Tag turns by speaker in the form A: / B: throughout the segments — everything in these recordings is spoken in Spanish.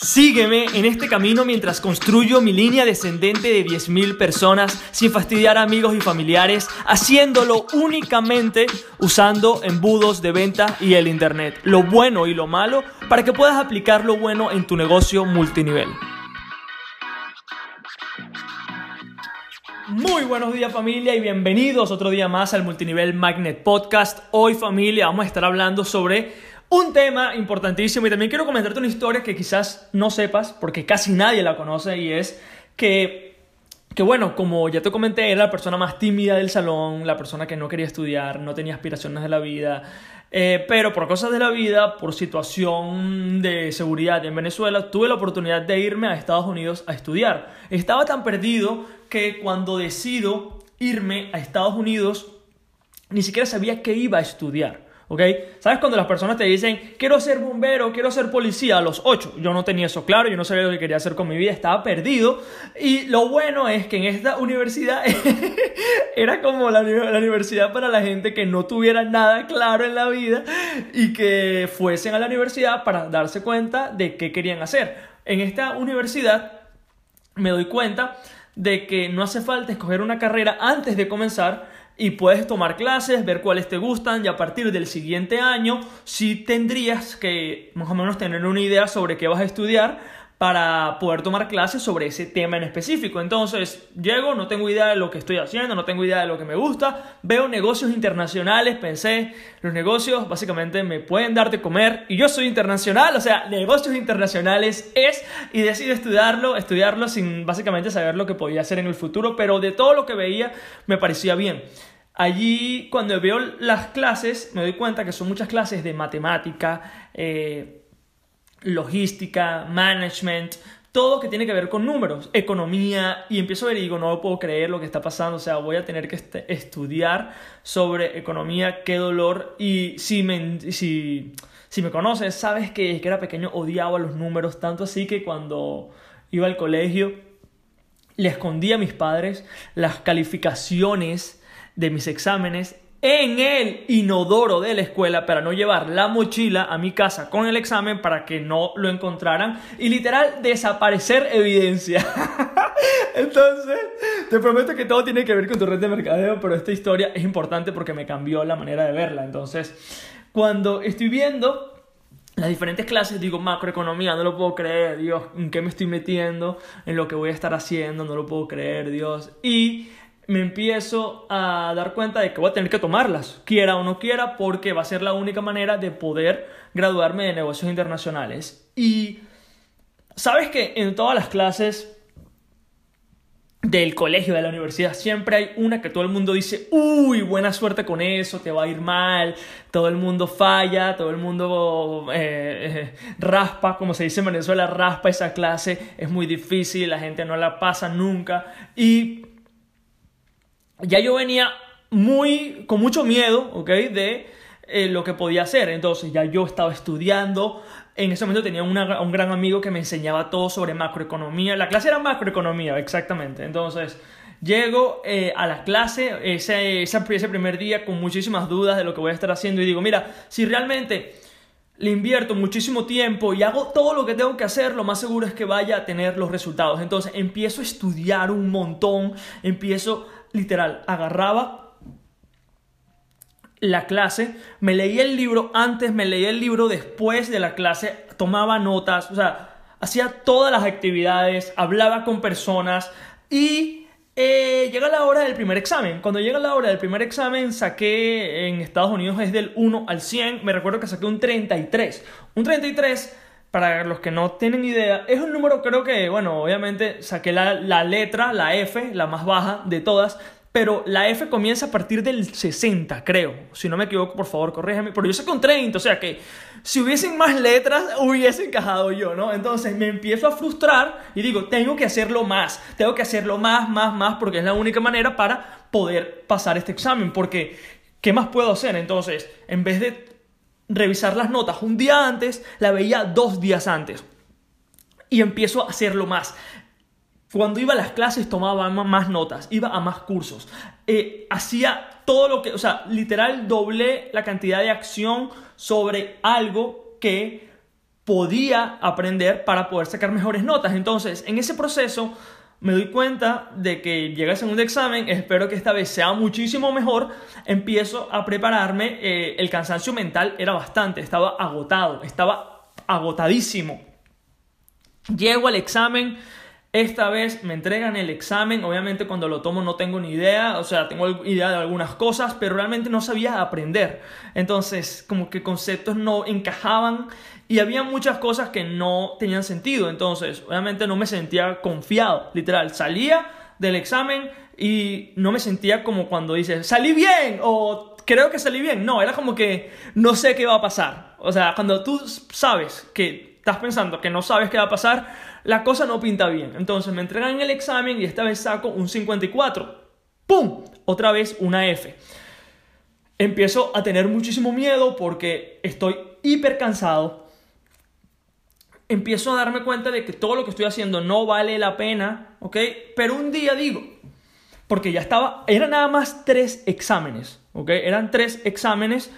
A: Sígueme en este camino mientras construyo mi línea descendente de 10.000 personas sin fastidiar a amigos y familiares, haciéndolo únicamente usando embudos de venta y el Internet, lo bueno y lo malo, para que puedas aplicar lo bueno en tu negocio multinivel. Muy buenos días familia y bienvenidos otro día más al Multinivel Magnet Podcast. Hoy familia vamos a estar hablando sobre un tema importantísimo y también quiero comentarte una historia que quizás no sepas porque casi nadie la conoce y es que, que bueno, como ya te comenté, era la persona más tímida del salón, la persona que no quería estudiar, no tenía aspiraciones de la vida, eh, pero por cosas de la vida, por situación de seguridad en Venezuela, tuve la oportunidad de irme a Estados Unidos a estudiar. Estaba tan perdido que cuando decido irme a Estados Unidos, ni siquiera sabía qué iba a estudiar. ¿Ok? ¿Sabes cuando las personas te dicen, quiero ser bombero, quiero ser policía a los 8? Yo no tenía eso claro, yo no sabía lo que quería hacer con mi vida, estaba perdido. Y lo bueno es que en esta universidad era como la, la, universidad para la gente que no tuviera nada claro en la vida y que fuesen a la universidad para darse cuenta de qué querían hacer. En esta universidad me doy cuenta de que no hace falta escoger una carrera antes de comenzar, y puedes tomar clases, ver cuáles te gustan y a partir del siguiente año sí tendrías que más o menos tener una idea sobre qué vas a estudiar para poder tomar clases sobre ese tema en específico. Entonces, llego, no tengo idea de lo que estoy haciendo, no tengo idea de lo que me gusta, veo negocios internacionales, pensé, los negocios básicamente me pueden dar de comer y yo soy internacional, o sea, negocios internacionales es y decido estudiarlo, estudiarlo sin básicamente saber lo que podía hacer en el futuro, pero de todo lo que veía me parecía bien. Allí, cuando veo las clases, me doy cuenta que son muchas clases de matemática, eh, logística, management, todo que tiene que ver con números, economía, y empiezo a ver y digo, no puedo creer lo que está pasando, o sea, voy a tener que este, estudiar sobre economía, qué dolor, y si me, si, si me conoces, sabes que, que era pequeño, odiaba los números, tanto así que cuando iba al colegio, le escondía a mis padres las calificaciones de mis exámenes en el inodoro de la escuela para no llevar la mochila a mi casa con el examen para que no lo encontraran y literal desaparecer evidencia. Entonces, te prometo que todo tiene que ver con tu red de mercadeo, pero esta historia es importante porque me cambió la manera de verla. Entonces, cuando estoy viendo las diferentes clases, digo, macroeconomía, no lo puedo creer, Dios, ¿en qué me estoy metiendo? En lo que voy a estar haciendo, no lo puedo creer, Dios. Y me empiezo a dar cuenta de que voy a tener que tomarlas, quiera o no quiera, porque va a ser la única manera de poder graduarme de negocios internacionales. Y sabes que en todas las clases del colegio, de la universidad, siempre hay una que todo el mundo dice, uy, buena suerte con eso, te va a ir mal, todo el mundo falla, todo el mundo eh, eh, raspa, como se dice en Venezuela, raspa esa clase, es muy difícil, la gente no la pasa nunca. Y ya yo venía muy, con mucho miedo, ¿ok? De eh, lo que podía hacer. Entonces ya yo estaba estudiando. En ese momento tenía un gran amigo que me enseñaba todo sobre macroeconomía. La clase era macroeconomía, exactamente. Entonces llego eh, a la clase ese, ese primer día con muchísimas dudas de lo que voy a estar haciendo y digo, mira, si realmente le invierto muchísimo tiempo y hago todo lo que tengo que hacer, lo más seguro es que vaya a tener los resultados. Entonces empiezo a estudiar un montón, empiezo literal, agarraba la clase, me leía el libro antes, me leía el libro después de la clase, tomaba notas, o sea, hacía todas las actividades, hablaba con personas y eh, llega la hora del primer examen. Cuando llega la hora del primer examen, saqué en Estados Unidos es del 1 al 100, me recuerdo que saqué un 33. Un 33 para los que no tienen idea, es un número creo que, bueno, obviamente saqué la, la, letra, la F, la más baja de todas, pero la F comienza a partir del 60, creo. Si no me equivoco, por favor, corrígeme. Pero yo saqué un 30, o sea que si hubiesen más letras, hubiese encajado yo, ¿no? Entonces me empiezo a frustrar y digo, tengo que hacerlo más, tengo que hacerlo más, más, más, porque es la única manera para poder pasar este examen, porque ¿qué más puedo hacer? Entonces, en vez de revisar las notas un día antes, la veía dos días antes. Y empiezo a hacerlo más. Cuando iba a las clases tomaba más notas, iba a más cursos, eh, hacía todo lo que, o sea, literal doblé la cantidad de acción sobre algo que podía aprender para poder sacar mejores notas. Entonces, en ese proceso me doy cuenta de que llega el segundo examen, espero que esta vez sea muchísimo mejor, empiezo a prepararme, eh, el cansancio mental era bastante, estaba agotado, estaba agotadísimo. Llego al examen, esta vez me entregan el examen, obviamente cuando lo tomo no tengo ni idea, o sea, tengo idea de algunas cosas, pero realmente no sabía aprender. Entonces, como que conceptos no encajaban y había muchas cosas que no tenían sentido, entonces obviamente no me sentía confiado, literal, salía del examen y no me sentía como cuando dices, salí bien o creo que salí bien, no, era como que no sé qué va a pasar, o sea, cuando tú sabes que estás pensando que no sabes qué va a pasar, la cosa no pinta bien, entonces me entregan el examen y esta vez saco un 54, ¡pum! Otra vez una F. Empiezo a tener muchísimo miedo porque estoy hiper cansado, empiezo a darme cuenta de que todo lo que estoy haciendo no vale la pena, ¿ok? Pero un día digo, porque ya estaba, eran nada más tres exámenes, ¿ok? Eran tres exámenes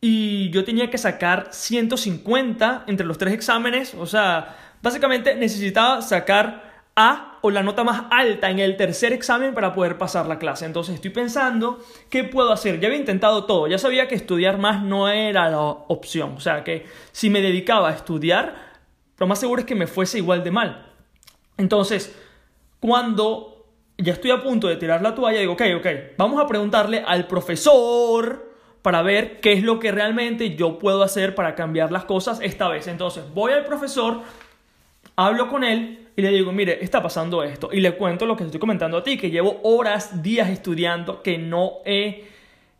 A: y yo tenía que sacar 150 entre los tres exámenes, o sea, básicamente necesitaba sacar A o la nota más alta en el tercer examen para poder pasar la clase. Entonces estoy pensando, ¿qué puedo hacer? Ya había intentado todo, ya sabía que estudiar más no era la opción, o sea, que si me dedicaba a estudiar, lo más seguro es que me fuese igual de mal. Entonces, cuando ya estoy a punto de tirar la toalla, digo, ok, ok, vamos a preguntarle al profesor para ver qué es lo que realmente yo puedo hacer para cambiar las cosas esta vez. Entonces, voy al profesor, hablo con él y le digo, mire, está pasando esto. Y le cuento lo que estoy comentando a ti, que llevo horas, días estudiando, que no he,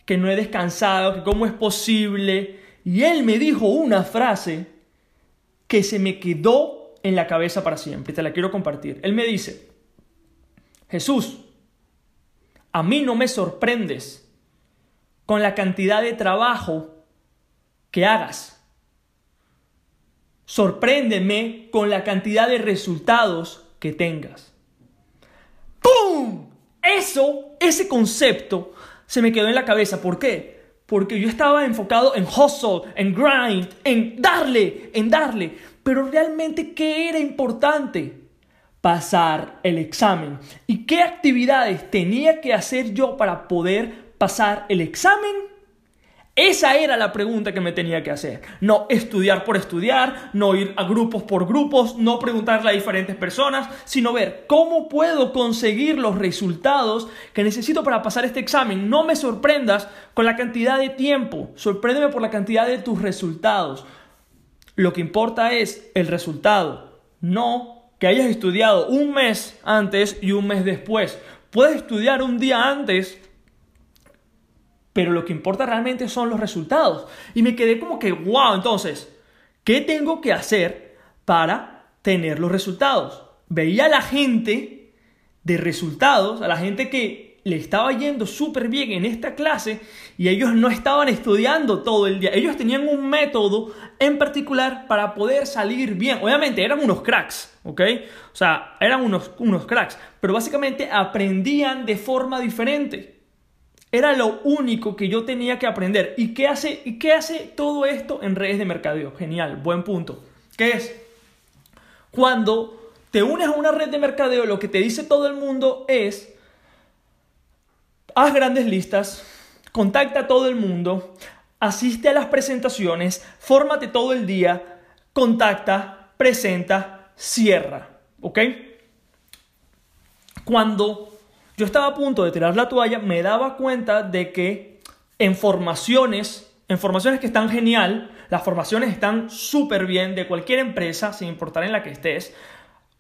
A: que no he descansado, que cómo es posible. Y él me dijo una frase que se me quedó en la cabeza para siempre. Te la quiero compartir. Él me dice, Jesús, a mí no me sorprendes con la cantidad de trabajo que hagas. Sorpréndeme con la cantidad de resultados que tengas. ¡Pum! Eso, ese concepto, se me quedó en la cabeza. ¿Por qué? porque yo estaba enfocado en hustle, en grind, en darle, en darle. Pero realmente, ¿qué era importante? Pasar el examen. ¿Y qué actividades tenía que hacer yo para poder pasar el examen? Esa era la pregunta que me tenía que hacer. No estudiar por estudiar, no ir a grupos por grupos, no preguntarle a diferentes personas, sino ver cómo puedo conseguir los resultados que necesito para pasar este examen. No me sorprendas con la cantidad de tiempo, sorpréndeme por la cantidad de tus resultados. Lo que importa es el resultado, no que hayas estudiado un mes antes y un mes después. Puedes estudiar un día antes pero lo que importa realmente son los resultados. Y me quedé como que, wow, entonces, ¿qué tengo que hacer para tener los resultados? Veía a la gente de resultados, a la gente que le estaba yendo súper bien en esta clase y ellos no estaban estudiando todo el día. Ellos tenían un método en particular para poder salir bien. Obviamente eran unos cracks, ¿ok? O sea, eran unos, unos cracks, pero básicamente aprendían de forma diferente. Era lo único que yo tenía que aprender. ¿Y qué hace, y qué hace todo esto en redes de mercadeo? Genial, buen punto. ¿Qué es? Cuando te unes a una red de mercadeo, lo que te dice todo el mundo es, haz grandes listas, contacta a todo el mundo, asiste a las presentaciones, fórmate todo el día, contacta, presenta, cierra. ¿Ok? Cuando yo estaba a punto de tirar la toalla, me daba cuenta de que en formaciones, en formaciones que están genial, las formaciones están súper bien de cualquier empresa, sin importar en la que estés.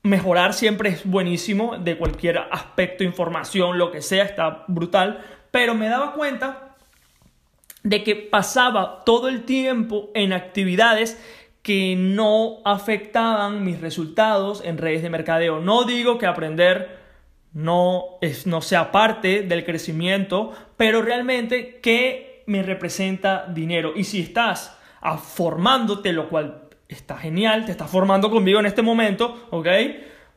A: Mejorar siempre es buenísimo, de cualquier aspecto, información, lo que sea, está brutal. Pero me daba cuenta de que pasaba todo el tiempo en actividades que no afectaban mis resultados en redes de mercadeo. No digo que aprender no, es, no sea parte del crecimiento, pero realmente ¿qué me representa dinero. Y si estás formándote, lo cual está genial, te estás formando conmigo en este momento, ¿ok?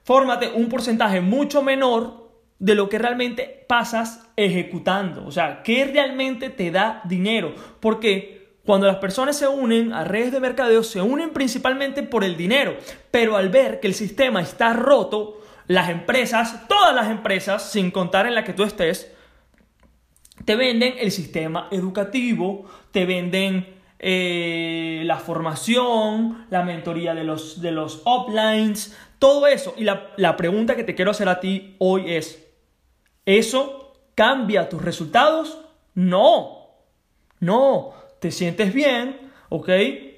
A: Fórmate un porcentaje mucho menor de lo que realmente pasas ejecutando. O sea, ¿qué realmente te da dinero? Porque Cuando las personas se unen a redes de mercadeo, se unen principalmente por el dinero, pero al ver que el sistema está roto, las empresas, todas las empresas, sin contar en la que tú estés, te venden el sistema educativo, te venden eh, la formación, la mentoría de los, de los uplines, todo eso. Y la, la pregunta que te quiero hacer a ti hoy es, ¿eso cambia tus resultados? No, no, te sientes bien, ¿ok?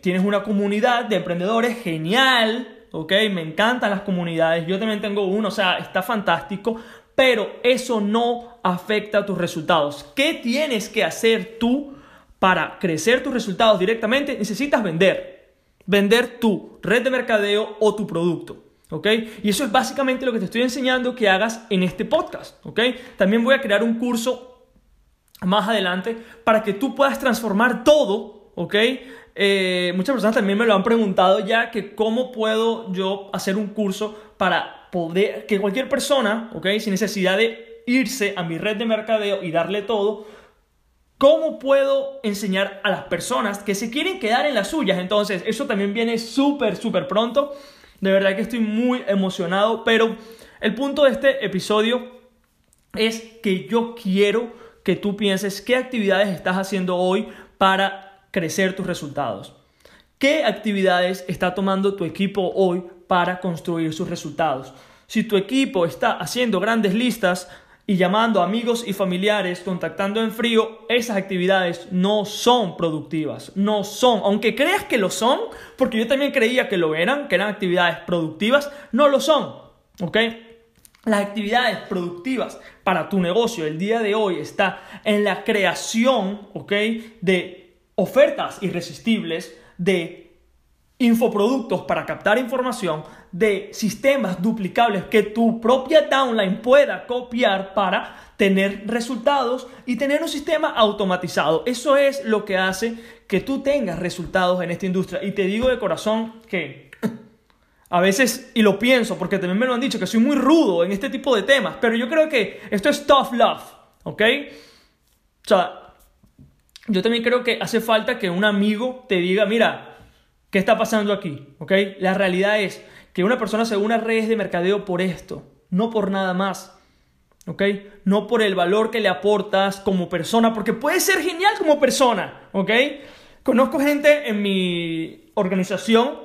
A: Tienes una comunidad de emprendedores genial, ¿ok? Me encantan las comunidades, yo también tengo uno, o sea, está fantástico, pero eso no afecta a tus resultados. ¿Qué tienes que hacer tú para crecer tus resultados directamente? Necesitas vender. Vender tu red de mercadeo o tu producto. ¿Ok? Y eso es básicamente lo que te estoy enseñando que hagas en este podcast. ¿Ok? También voy a crear un curso más adelante para que tú puedas transformar todo. ¿Ok? Eh, muchas personas también me lo han preguntado ya que cómo puedo yo hacer un curso para poder, que cualquier persona, ¿ok? Sin necesidad de irse a mi red de mercadeo y darle todo, ¿cómo puedo enseñar a las personas que se quieren quedar en las suyas? Entonces, eso también viene súper, súper pronto. De verdad que estoy muy emocionado, pero el punto de este episodio es que yo quiero que tú pienses qué actividades estás haciendo hoy para crecer tus resultados. ¿Qué actividades está tomando tu equipo hoy para construir sus resultados. Si tu equipo está haciendo grandes listas y llamando a amigos y familiares, contactando en frío, esas actividades no son productivas, no son, aunque creas que lo son, porque yo también creía que lo eran, que eran actividades productivas, no lo son, ¿ok? Las actividades productivas para tu negocio el día de hoy está en la creación, ¿ok? De ofertas irresistibles, de infoproductos para captar información de sistemas duplicables que tu propia downline pueda copiar para tener resultados y tener un sistema automatizado. Eso es lo que hace que tú tengas resultados en esta industria. Y te digo de corazón que a veces, y lo pienso porque también me lo han dicho, que soy muy rudo en este tipo de temas, pero yo creo que esto es tough love, ¿ok? O sea, yo también creo que hace falta que un amigo te diga, mira, ¿Qué está pasando aquí? ¿Ok? La realidad es que una persona se une a redes de mercadeo por esto, no por nada más. ¿Ok? No por el valor que le aportas como persona, porque puede ser genial como persona. ¿Ok? Conozco gente en mi organización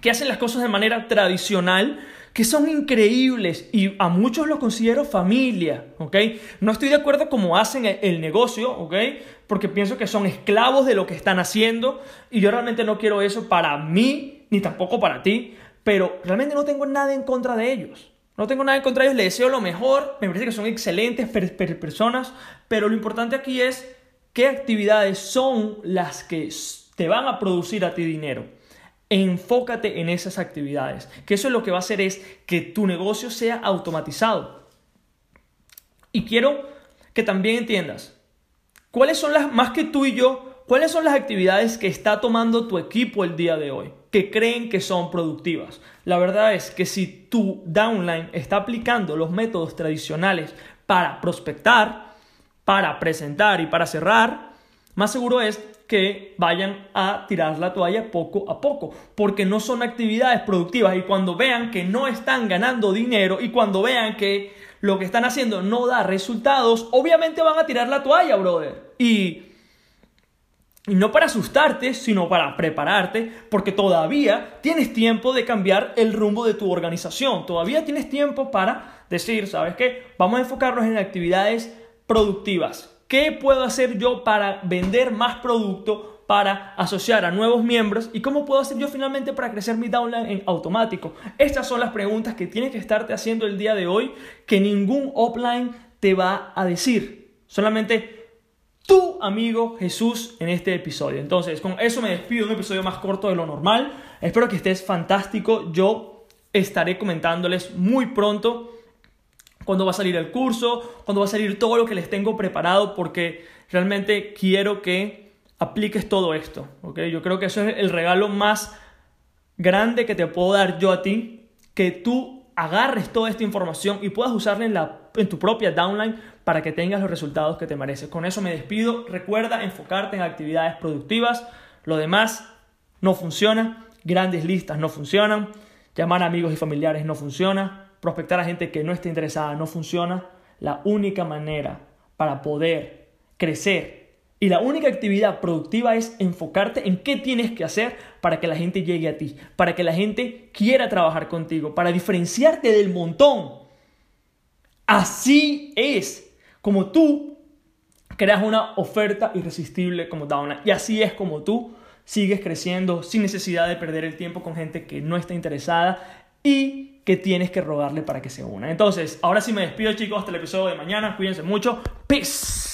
A: que hacen las cosas de manera tradicional, que son increíbles y a muchos los considero familia, ¿ok? No estoy de acuerdo cómo hacen el negocio, ¿ok? Porque pienso que son esclavos de lo que están haciendo y yo realmente no quiero eso para mí ni tampoco para ti, pero realmente no tengo nada en contra de ellos. No tengo nada en contra de ellos, les deseo lo mejor, me parece que son excelentes personas, pero lo importante aquí es qué actividades son las que te van a producir a ti dinero enfócate en esas actividades, que eso es lo que va a hacer es que tu negocio sea automatizado. Y quiero que también entiendas cuáles son las, más que tú y yo, cuáles son las actividades que está tomando tu equipo el día de hoy, que creen que son productivas. La verdad es que si tu downline está aplicando los métodos tradicionales para prospectar, para presentar y para cerrar, más seguro es que vayan a tirar la toalla poco a poco, porque no son actividades productivas y cuando vean que no están ganando dinero y cuando vean que lo que están haciendo no da resultados, obviamente van a tirar la toalla, brother. Y, y no para asustarte, sino para prepararte, porque todavía tienes tiempo de cambiar el rumbo de tu organización, todavía tienes tiempo para decir, ¿sabes qué? Vamos a enfocarnos en actividades productivas ¿Qué puedo hacer yo para vender más producto, para asociar a nuevos miembros? ¿Y cómo puedo hacer yo finalmente para crecer mi downline en automático? Estas son las preguntas que tienes que estarte haciendo el día de hoy que ningún offline te va a decir. Solamente tu amigo Jesús en este episodio. Entonces, con eso me despido, un episodio más corto de lo normal. Espero que estés fantástico. Yo estaré comentándoles muy pronto cuándo va a salir el curso, cuándo va a salir todo lo que les tengo preparado, porque realmente quiero que apliques todo esto. ¿okay? Yo creo que eso es el regalo más grande que te puedo dar yo a ti, que tú agarres toda esta información y puedas usarla en la en tu propia downline para que tengas los resultados que te mereces. Con eso me despido. Recuerda enfocarte en actividades productivas. Lo demás no funciona. Grandes listas no funcionan. Llamar a amigos y familiares no funciona. Prospectar a gente que no esté interesada no funciona. La única manera para poder crecer y la única actividad productiva es enfocarte en qué tienes que hacer para que la gente llegue a ti, para que la gente quiera trabajar contigo, para diferenciarte del montón. Así es como tú creas una oferta irresistible como Downa. Y así es como tú sigues creciendo sin necesidad de perder el tiempo con gente que no está interesada y que tienes que rogarle para que se una. Entonces, ahora sí me despido chicos hasta el episodio de mañana. Cuídense mucho. Peace.